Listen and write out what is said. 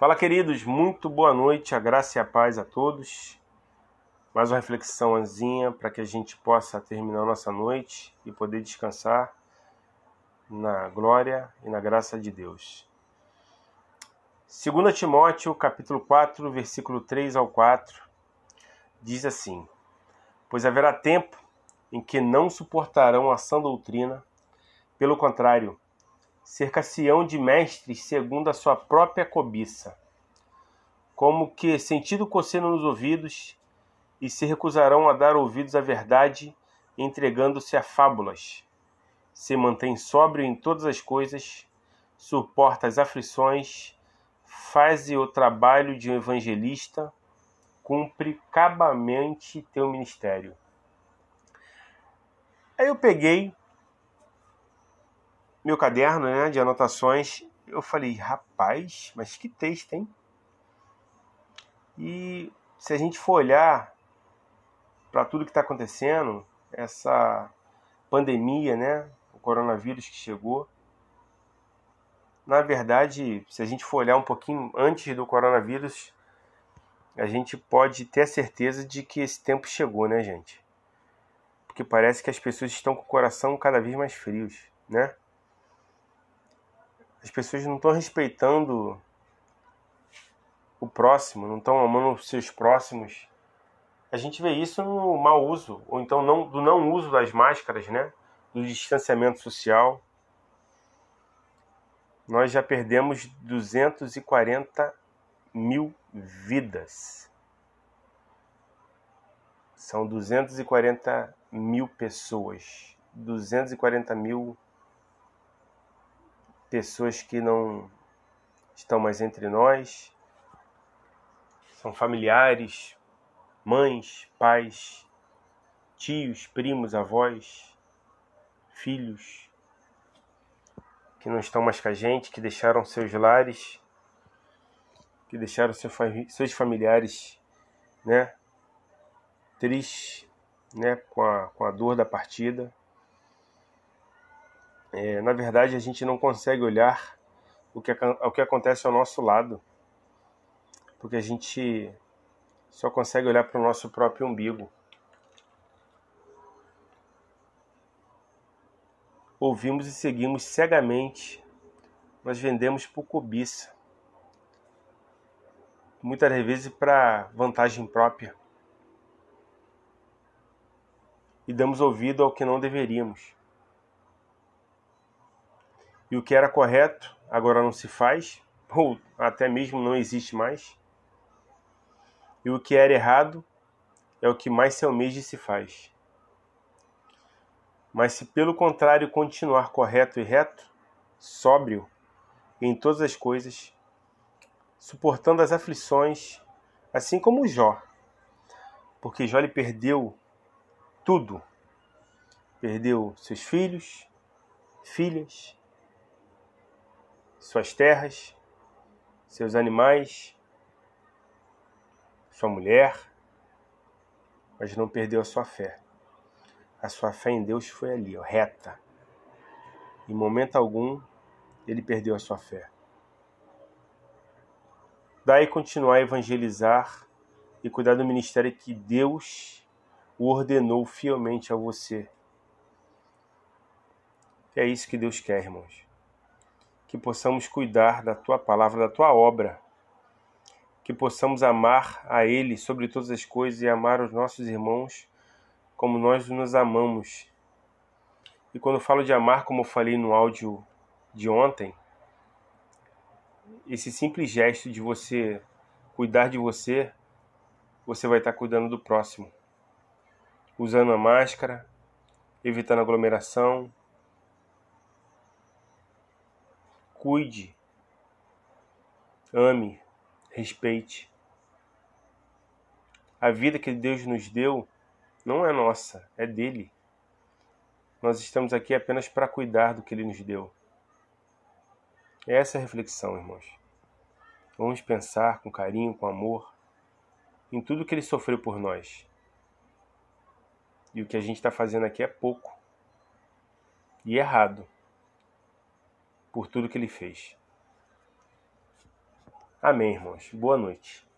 Fala, queridos, muito boa noite, a graça e a paz a todos. Mais uma reflexãozinha para que a gente possa terminar nossa noite e poder descansar na glória e na graça de Deus. 2 Timóteo, capítulo 4, versículo 3 ao 4, diz assim: Pois haverá tempo em que não suportarão a sã doutrina, pelo contrário, cercar-se-ão de mestres segundo a sua própria cobiça, como que sentido coceiro nos ouvidos, e se recusarão a dar ouvidos à verdade, entregando-se a fábulas. Se mantém sóbrio em todas as coisas, suporta as aflições, faz o trabalho de um evangelista, cumpre cabamente teu ministério. Aí eu peguei meu caderno né, de anotações, eu falei, rapaz, mas que texto, hein? E se a gente for olhar para tudo que está acontecendo, essa pandemia, né, o coronavírus que chegou, na verdade, se a gente for olhar um pouquinho antes do coronavírus, a gente pode ter a certeza de que esse tempo chegou, né, gente? Porque parece que as pessoas estão com o coração cada vez mais frios, né? As pessoas não estão respeitando o próximo, não estão amando os seus próximos. A gente vê isso no mau uso, ou então não, do não uso das máscaras, né? do distanciamento social. Nós já perdemos 240 mil vidas. São 240 mil pessoas. 240 mil pessoas que não estão mais entre nós, são familiares, mães, pais, tios, primos, avós, filhos, que não estão mais com a gente, que deixaram seus lares, que deixaram seus familiares, né, tristes, né, com a, com a dor da partida é, na verdade, a gente não consegue olhar o que, o que acontece ao nosso lado, porque a gente só consegue olhar para o nosso próprio umbigo. Ouvimos e seguimos cegamente, nós vendemos por cobiça, muitas vezes para vantagem própria, e damos ouvido ao que não deveríamos. E o que era correto agora não se faz, ou até mesmo não existe mais. E o que era errado é o que mais se almeja e se faz. Mas se pelo contrário continuar correto e reto, sóbrio em todas as coisas, suportando as aflições, assim como Jó, porque Jó lhe perdeu tudo. Perdeu seus filhos, filhas, suas terras, seus animais, sua mulher, mas não perdeu a sua fé. A sua fé em Deus foi ali, ó, reta. Em momento algum ele perdeu a sua fé. Daí continuar a evangelizar e cuidar do ministério que Deus o ordenou fielmente a você. É isso que Deus quer, irmãos que possamos cuidar da tua palavra, da tua obra, que possamos amar a Ele sobre todas as coisas e amar os nossos irmãos como nós nos amamos. E quando falo de amar, como eu falei no áudio de ontem, esse simples gesto de você cuidar de você, você vai estar cuidando do próximo. Usando a máscara, evitando aglomeração, cuide, ame, respeite. A vida que Deus nos deu não é nossa, é dele. Nós estamos aqui apenas para cuidar do que ele nos deu. Essa é a reflexão, irmãos. Vamos pensar com carinho, com amor, em tudo que ele sofreu por nós. E o que a gente está fazendo aqui é pouco e errado por tudo que ele fez. Amém, irmãos. Boa noite.